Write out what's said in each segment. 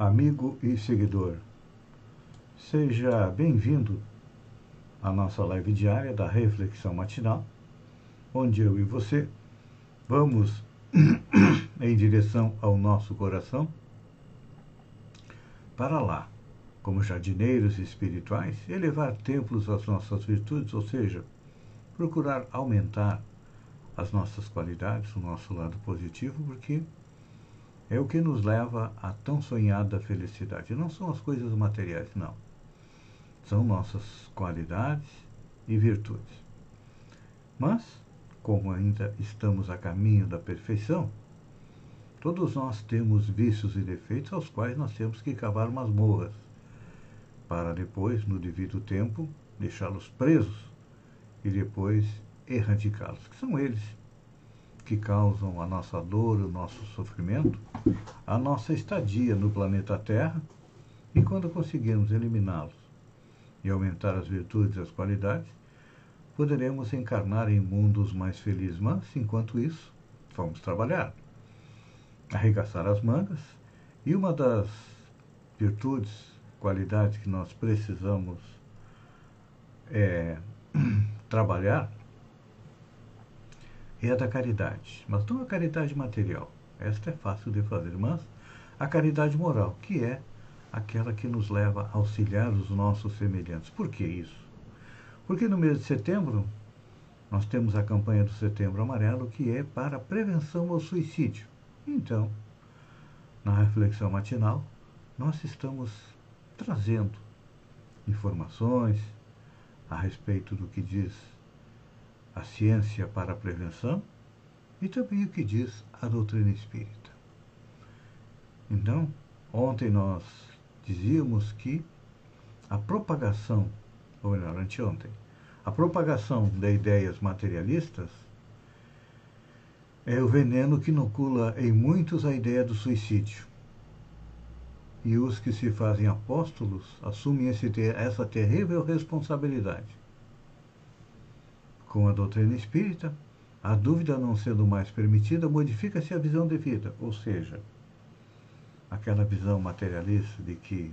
Amigo e seguidor. Seja bem-vindo à nossa live diária da Reflexão Matinal, onde eu e você vamos em direção ao nosso coração para lá, como jardineiros espirituais, elevar templos às nossas virtudes, ou seja, procurar aumentar as nossas qualidades, o nosso lado positivo, porque é o que nos leva à tão sonhada felicidade. Não são as coisas materiais, não. São nossas qualidades e virtudes. Mas, como ainda estamos a caminho da perfeição, todos nós temos vícios e defeitos aos quais nós temos que cavar masmorras, para depois, no devido tempo, deixá-los presos e depois erradicá-los, que são eles que causam a nossa dor, o nosso sofrimento, a nossa estadia no planeta Terra, e quando conseguirmos eliminá-los e aumentar as virtudes e as qualidades, poderemos encarnar em mundos mais felizes. Mas, enquanto isso, vamos trabalhar, arregaçar as mangas, e uma das virtudes, qualidades que nós precisamos é, trabalhar é a da caridade. Mas não a caridade material. Esta é fácil de fazer, mas a caridade moral, que é aquela que nos leva a auxiliar os nossos semelhantes. Por que isso? Porque no mês de setembro nós temos a campanha do Setembro Amarelo, que é para a prevenção ao suicídio. Então, na reflexão matinal, nós estamos trazendo informações a respeito do que diz a ciência para a prevenção e também o que diz a doutrina espírita. Então, ontem nós dizíamos que a propagação, ou melhor, anteontem, a propagação de ideias materialistas é o veneno que inocula em muitos a ideia do suicídio. E os que se fazem apóstolos assumem esse, essa terrível responsabilidade com a doutrina espírita, a dúvida não sendo mais permitida, modifica-se a visão de vida, ou seja, aquela visão materialista de que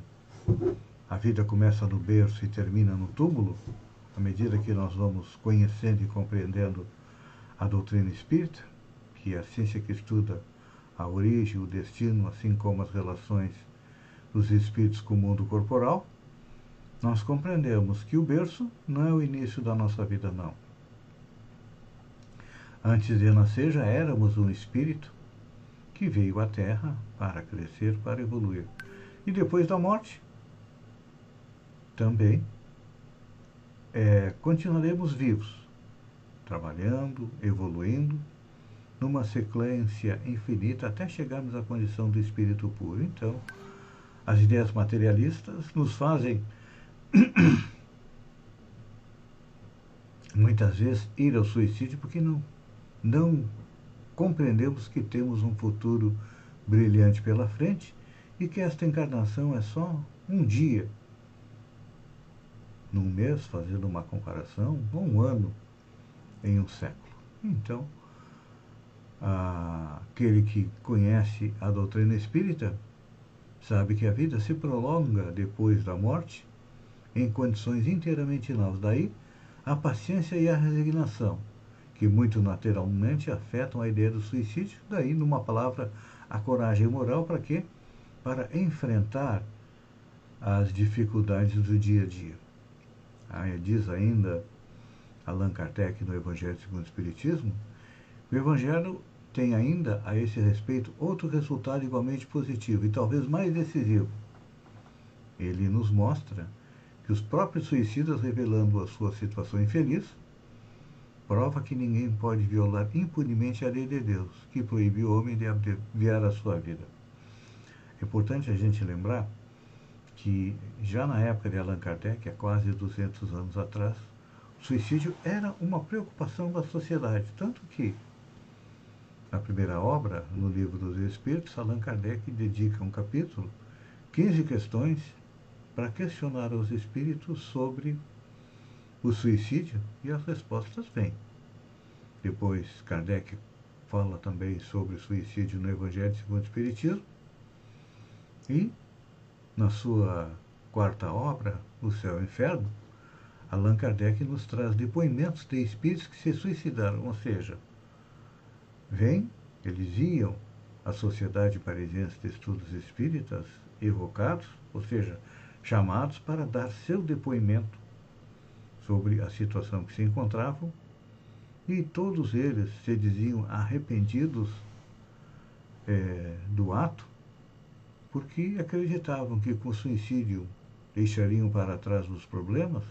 a vida começa no berço e termina no túmulo, à medida que nós vamos conhecendo e compreendendo a doutrina espírita, que é a ciência que estuda a origem, o destino, assim como as relações dos espíritos com o mundo corporal, nós compreendemos que o berço não é o início da nossa vida, não Antes de nascer, já éramos um espírito que veio à Terra para crescer, para evoluir. E depois da morte, também é, continuaremos vivos, trabalhando, evoluindo, numa sequência infinita até chegarmos à condição do espírito puro. Então, as ideias materialistas nos fazem muitas vezes ir ao suicídio porque não não compreendemos que temos um futuro brilhante pela frente e que esta encarnação é só um dia. Num mês, fazendo uma comparação, um ano em um século. Então, aquele que conhece a doutrina espírita sabe que a vida se prolonga depois da morte em condições inteiramente novas. Daí, a paciência e a resignação que muito naturalmente afetam a ideia do suicídio, daí, numa palavra, a coragem moral para quê? Para enfrentar as dificuldades do dia a dia. Ah, diz ainda Allan Kardec no Evangelho segundo o Espiritismo, o Evangelho tem ainda a esse respeito outro resultado igualmente positivo e talvez mais decisivo. Ele nos mostra que os próprios suicidas, revelando a sua situação infeliz, prova que ninguém pode violar impunemente a lei de Deus, que proíbe o homem de abreviar a sua vida. É importante a gente lembrar que já na época de Allan Kardec, há quase 200 anos atrás, o suicídio era uma preocupação da sociedade, tanto que na primeira obra, no Livro dos Espíritos, Allan Kardec dedica um capítulo, 15 questões, para questionar os espíritos sobre o suicídio e as respostas vêm. Depois, Kardec fala também sobre o suicídio no Evangelho segundo o Espiritismo. E, na sua quarta obra, O Céu e o Inferno, Allan Kardec nos traz depoimentos de espíritos que se suicidaram, ou seja, vêm, eles iam à Sociedade Parisiense de Estudos Espíritas, evocados, ou seja, chamados para dar seu depoimento sobre a situação que se encontravam e todos eles se diziam arrependidos é, do ato, porque acreditavam que com o suicídio deixariam para trás os problemas,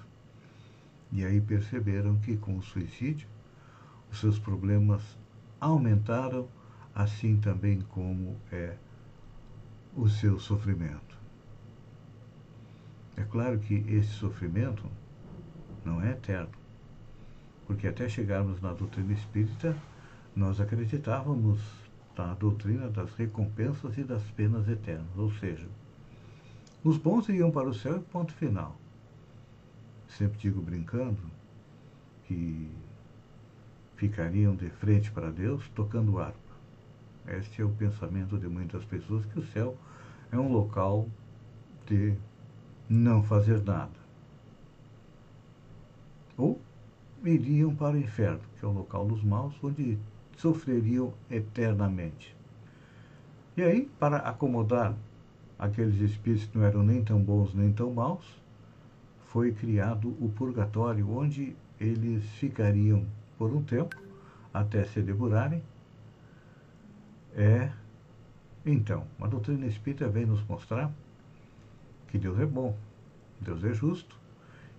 e aí perceberam que com o suicídio os seus problemas aumentaram, assim também como é o seu sofrimento. É claro que esse sofrimento não é eterno porque até chegarmos na doutrina espírita, nós acreditávamos na doutrina das recompensas e das penas eternas, ou seja, os bons iriam para o céu e ponto final. Sempre digo brincando que ficariam de frente para Deus tocando harpa. Este é o pensamento de muitas pessoas que o céu é um local de não fazer nada. Ou iriam para o inferno, que é o local dos maus, onde sofreriam eternamente. E aí, para acomodar aqueles espíritos que não eram nem tão bons nem tão maus, foi criado o purgatório, onde eles ficariam por um tempo, até se depurarem. É, então, a doutrina espírita vem nos mostrar que Deus é bom, Deus é justo,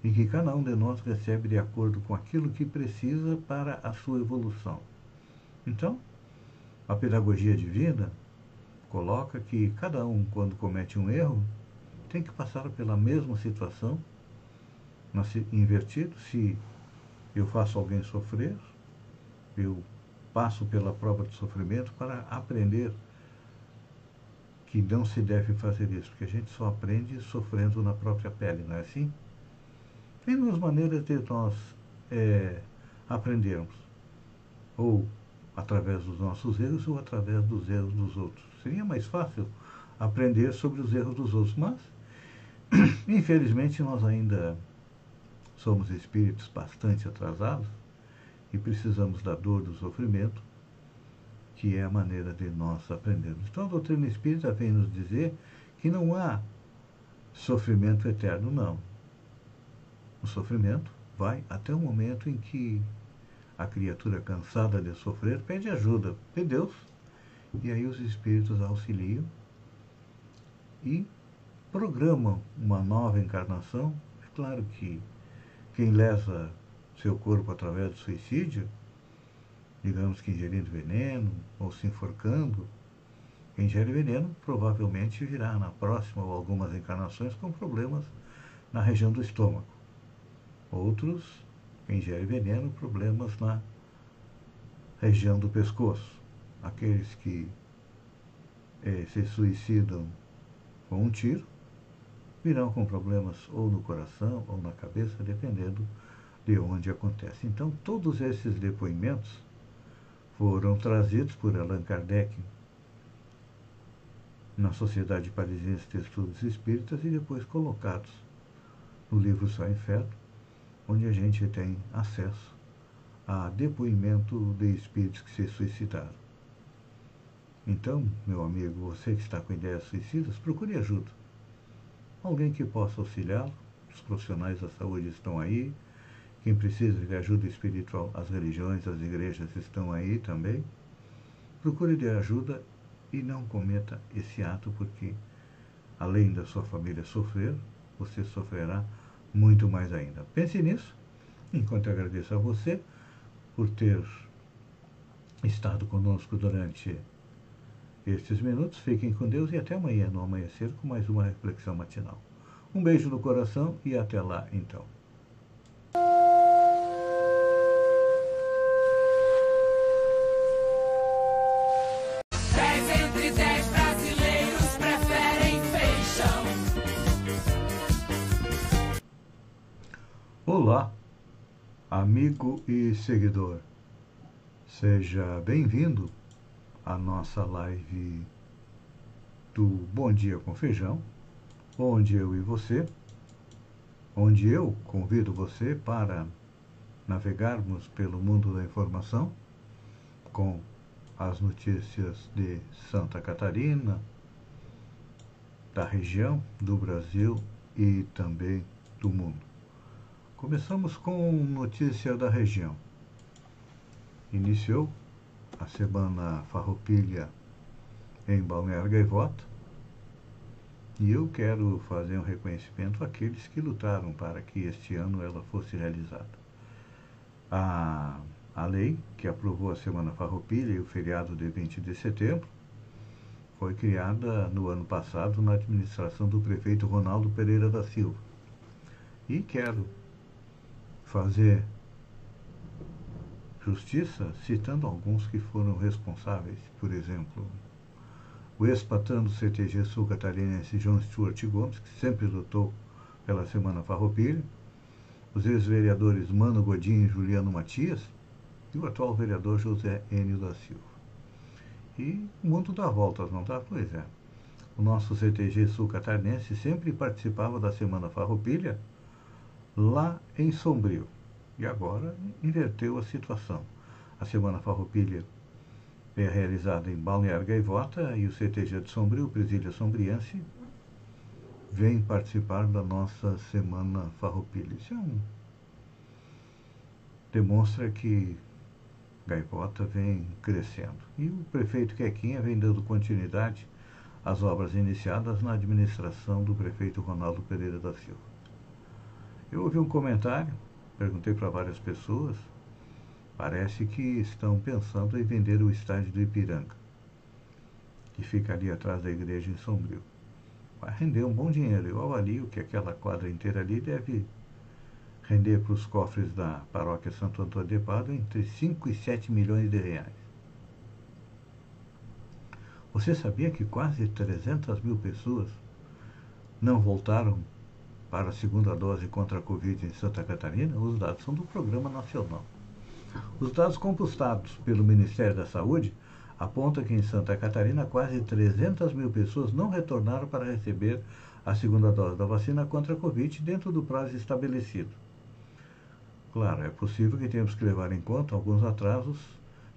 e que cada um de nós recebe de acordo com aquilo que precisa para a sua evolução. Então, a pedagogia divina coloca que cada um, quando comete um erro, tem que passar pela mesma situação, invertido. Se eu faço alguém sofrer, eu passo pela prova de sofrimento para aprender que não se deve fazer isso, porque a gente só aprende sofrendo na própria pele, não é assim? Tem duas maneiras de nós é, aprendermos. Ou através dos nossos erros ou através dos erros dos outros. Seria mais fácil aprender sobre os erros dos outros, mas, infelizmente, nós ainda somos espíritos bastante atrasados e precisamos da dor, do sofrimento, que é a maneira de nós aprendermos. Então, a doutrina espírita vem nos dizer que não há sofrimento eterno, não o sofrimento vai até o momento em que a criatura cansada de sofrer pede ajuda de Deus e aí os espíritos auxiliam e programam uma nova encarnação. É claro que quem lesa seu corpo através do suicídio, digamos que ingerindo veneno ou se enforcando, quem ingere veneno provavelmente virá na próxima ou algumas encarnações com problemas na região do estômago. Outros ingerem veneno, problemas na região do pescoço. Aqueles que eh, se suicidam com um tiro virão com problemas ou no coração ou na cabeça, dependendo de onde acontece. Então, todos esses depoimentos foram trazidos por Allan Kardec na Sociedade Parisiense de Estudos Espíritas e depois colocados no livro Só Inferno, onde a gente tem acesso a depoimento de espíritos que se suicidaram. Então, meu amigo, você que está com ideias suicidas, procure ajuda. Alguém que possa auxiliá-lo. Os profissionais da saúde estão aí. Quem precisa de ajuda espiritual, as religiões, as igrejas estão aí também. Procure de ajuda e não cometa esse ato, porque além da sua família sofrer, você sofrerá muito mais ainda. Pense nisso, enquanto agradeço a você por ter estado conosco durante estes minutos. Fiquem com Deus e até amanhã no amanhecer com mais uma reflexão matinal. Um beijo no coração e até lá então. Amigo e seguidor. Seja bem-vindo à nossa live do Bom Dia com Feijão, onde eu e você, onde eu convido você para navegarmos pelo mundo da informação com as notícias de Santa Catarina, da região, do Brasil e também do mundo. Começamos com notícia da região. Iniciou a semana Farroupilha em Balneário Gaivota e eu quero fazer um reconhecimento àqueles que lutaram para que este ano ela fosse realizada. A, a lei que aprovou a Semana Farroupilha e o feriado de 20 de setembro foi criada no ano passado na administração do prefeito Ronaldo Pereira da Silva. E quero fazer justiça citando alguns que foram responsáveis, por exemplo, o ex-patrão do CTG Sul Catarinense João Stuart Gomes, que sempre lutou pela Semana Farroupilha, os ex-vereadores Mano Godinho e Juliano Matias, e o atual vereador José Enio da Silva. E o mundo dá voltas, não dá? Pois é. O nosso CTG Sul Catarinense sempre participava da Semana Farroupilha, lá em Sombrio. E agora inverteu a situação. A Semana Farroupilha é realizada em Balneário Gaivota e o CTG de Sombrio, Presídio Sombriense, vem participar da nossa Semana Farroupilha. Isso é um... demonstra que Gaivota vem crescendo. E o prefeito Quequinha vem dando continuidade às obras iniciadas na administração do prefeito Ronaldo Pereira da Silva. Eu ouvi um comentário, perguntei para várias pessoas, parece que estão pensando em vender o estádio do Ipiranga, que fica ali atrás da igreja em Sombrio. Vai render um bom dinheiro. Eu avalio que aquela quadra inteira ali deve render para os cofres da paróquia Santo Antônio de Pádua entre 5 e 7 milhões de reais. Você sabia que quase 300 mil pessoas não voltaram para a segunda dose contra a Covid em Santa Catarina, os dados são do Programa Nacional. Os dados compostados pelo Ministério da Saúde apontam que em Santa Catarina quase 300 mil pessoas não retornaram para receber a segunda dose da vacina contra a Covid dentro do prazo estabelecido. Claro, é possível que tenhamos que levar em conta alguns atrasos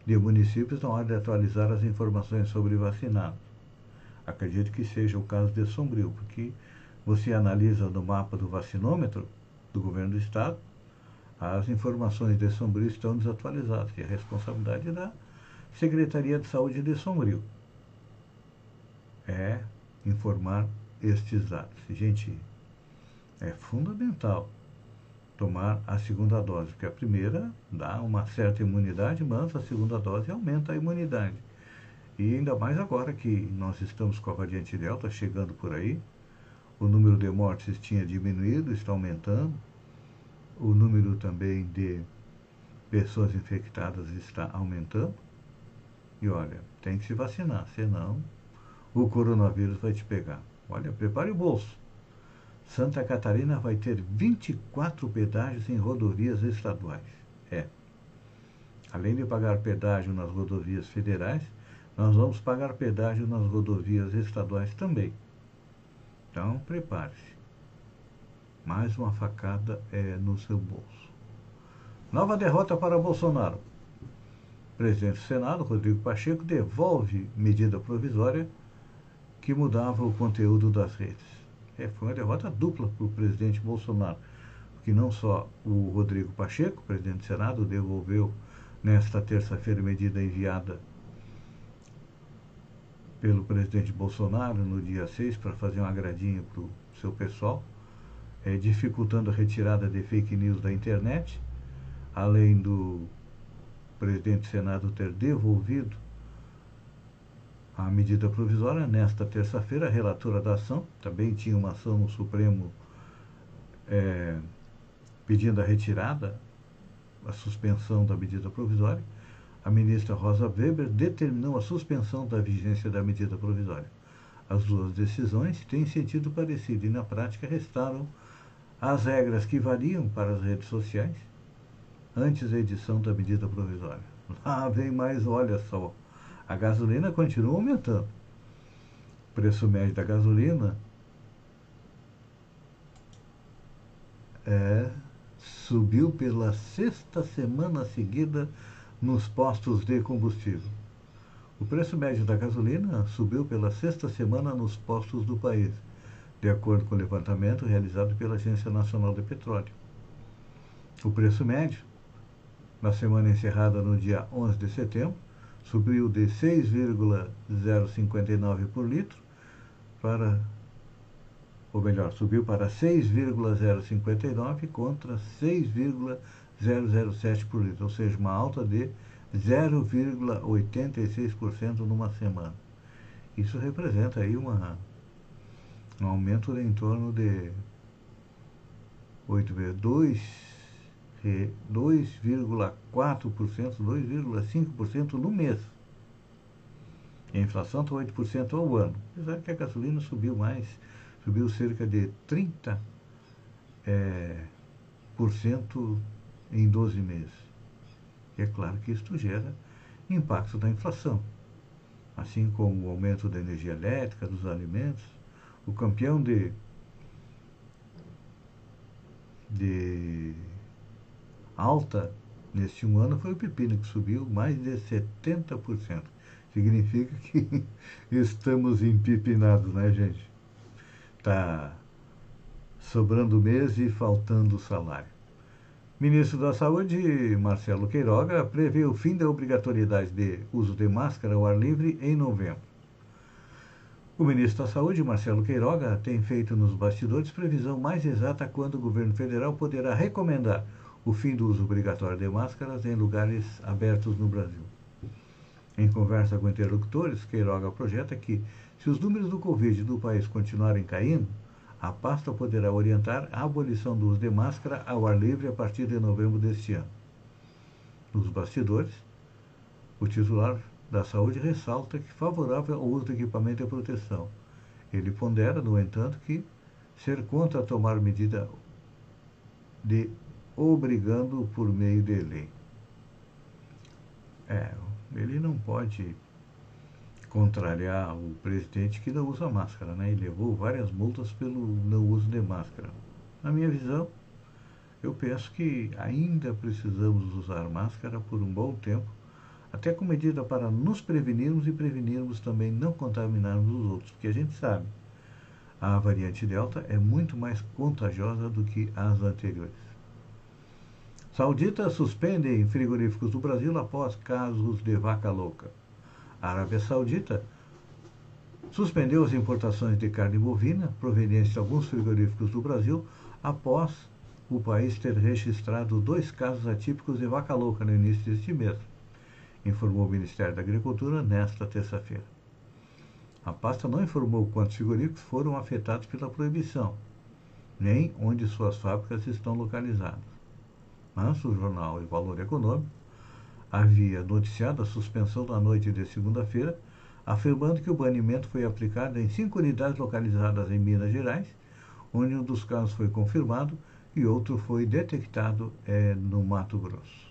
de municípios na hora de atualizar as informações sobre vacinados. Acredito que seja o caso de Sombrio, porque você analisa no mapa do vacinômetro do governo do estado, as informações de Sombrio estão desatualizadas, e a responsabilidade da Secretaria de Saúde de Sombrio é informar estes dados. Gente, é fundamental tomar a segunda dose, porque a primeira dá uma certa imunidade, mas a segunda dose aumenta a imunidade. E ainda mais agora que nós estamos com a variante Delta chegando por aí, o número de mortes tinha diminuído, está aumentando. O número também de pessoas infectadas está aumentando. E olha, tem que se vacinar, senão o coronavírus vai te pegar. Olha, prepare o bolso. Santa Catarina vai ter 24 pedágios em rodovias estaduais. É. Além de pagar pedágio nas rodovias federais, nós vamos pagar pedágio nas rodovias estaduais também. Então, prepare-se. Mais uma facada é no seu bolso. Nova derrota para Bolsonaro. Presidente do Senado, Rodrigo Pacheco, devolve medida provisória que mudava o conteúdo das redes. É, foi uma derrota dupla para o presidente Bolsonaro, porque não só o Rodrigo Pacheco, presidente do Senado, devolveu nesta terça-feira medida enviada pelo presidente Bolsonaro no dia 6 para fazer um agradinho para o seu pessoal, é, dificultando a retirada de fake news da internet, além do presidente do Senado ter devolvido a medida provisória. Nesta terça-feira, a relatora da ação também tinha uma ação no Supremo é, pedindo a retirada, a suspensão da medida provisória. A ministra Rosa Weber determinou a suspensão da vigência da medida provisória. As duas decisões têm sentido parecido e, na prática, restaram as regras que variam para as redes sociais antes da edição da medida provisória. Lá vem mais, olha só, a gasolina continua aumentando. O preço médio da gasolina é, subiu pela sexta semana seguida nos postos de combustível. O preço médio da gasolina subiu pela sexta semana nos postos do país, de acordo com o levantamento realizado pela Agência Nacional de Petróleo. O preço médio, na semana encerrada no dia 11 de setembro, subiu de 6,059 por litro para ou melhor, subiu para 6,059 contra 6,007 por litro, ou seja, uma alta de 0,86% numa semana. Isso representa aí uma, um aumento em torno de 2,4%, 2,5% no mês. a inflação está 8% ao ano. Apesar que a gasolina subiu mais subiu cerca de 30% é, por cento em 12 meses. E é claro que isto gera impacto da inflação, assim como o aumento da energia elétrica, dos alimentos. O campeão de, de alta neste um ano foi o pepino, que subiu mais de 70%. Significa que estamos empipinados, né, gente? está sobrando mês e faltando salário. Ministro da Saúde, Marcelo Queiroga, prevê o fim da obrigatoriedade de uso de máscara ao ar livre em novembro. O ministro da Saúde, Marcelo Queiroga, tem feito nos bastidores previsão mais exata quando o governo federal poderá recomendar o fim do uso obrigatório de máscaras em lugares abertos no Brasil. Em conversa com interlocutores, Queiroga projeta que se os números do Covid do país continuarem caindo, a pasta poderá orientar a abolição do uso de máscara ao ar livre a partir de novembro deste ano. Nos bastidores, o titular da saúde ressalta que favorável ao uso de equipamento de proteção. Ele pondera, no entanto, que ser contra tomar medida de obrigando por meio de lei. É, ele não pode contrariar o presidente que não usa máscara, né? E levou várias multas pelo não uso de máscara. Na minha visão, eu penso que ainda precisamos usar máscara por um bom tempo, até com medida para nos prevenirmos e prevenirmos também não contaminarmos os outros, porque a gente sabe, a variante Delta é muito mais contagiosa do que as anteriores. Sauditas suspendem frigoríficos do Brasil após casos de vaca louca. A Arábia Saudita suspendeu as importações de carne bovina provenientes de alguns frigoríficos do Brasil após o país ter registrado dois casos atípicos de vaca louca no início deste mês, informou o Ministério da Agricultura nesta terça-feira. A pasta não informou quantos frigoríficos foram afetados pela proibição, nem onde suas fábricas estão localizadas. Mas o jornal e Valor Econômico havia noticiado a suspensão na noite de segunda-feira, afirmando que o banimento foi aplicado em cinco unidades localizadas em Minas Gerais, onde um dos casos foi confirmado e outro foi detectado é, no Mato Grosso.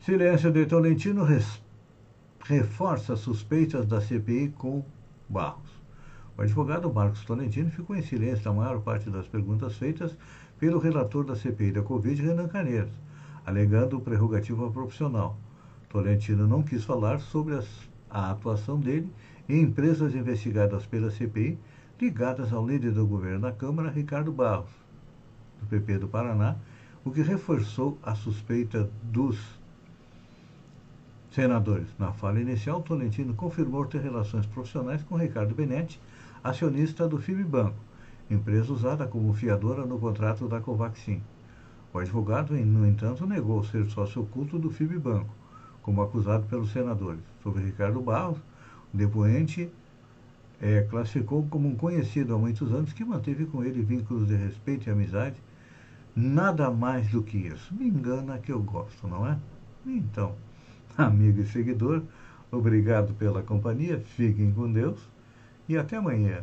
Silêncio de Tolentino res, reforça suspeitas da CPI com Barros. O advogado Marcos Tolentino ficou em silêncio na maior parte das perguntas feitas pelo relator da CPI da Covid, Renan Caneiros, alegando prerrogativa profissional. Tolentino não quis falar sobre as, a atuação dele em empresas investigadas pela CPI ligadas ao líder do governo na Câmara, Ricardo Barros, do PP do Paraná, o que reforçou a suspeita dos senadores. Na fala inicial, Tolentino confirmou ter relações profissionais com Ricardo Benetti, acionista do FIBBanco, empresa usada como fiadora no contrato da Covaxin. O advogado, no entanto, negou ser sócio oculto do FIBBanco, como acusado pelos senadores. Sobre Ricardo Barros, o depoente é, classificou como um conhecido há muitos anos que manteve com ele vínculos de respeito e amizade. Nada mais do que isso. Me engana que eu gosto, não é? Então, amigo e seguidor, obrigado pela companhia, fiquem com Deus e até amanhã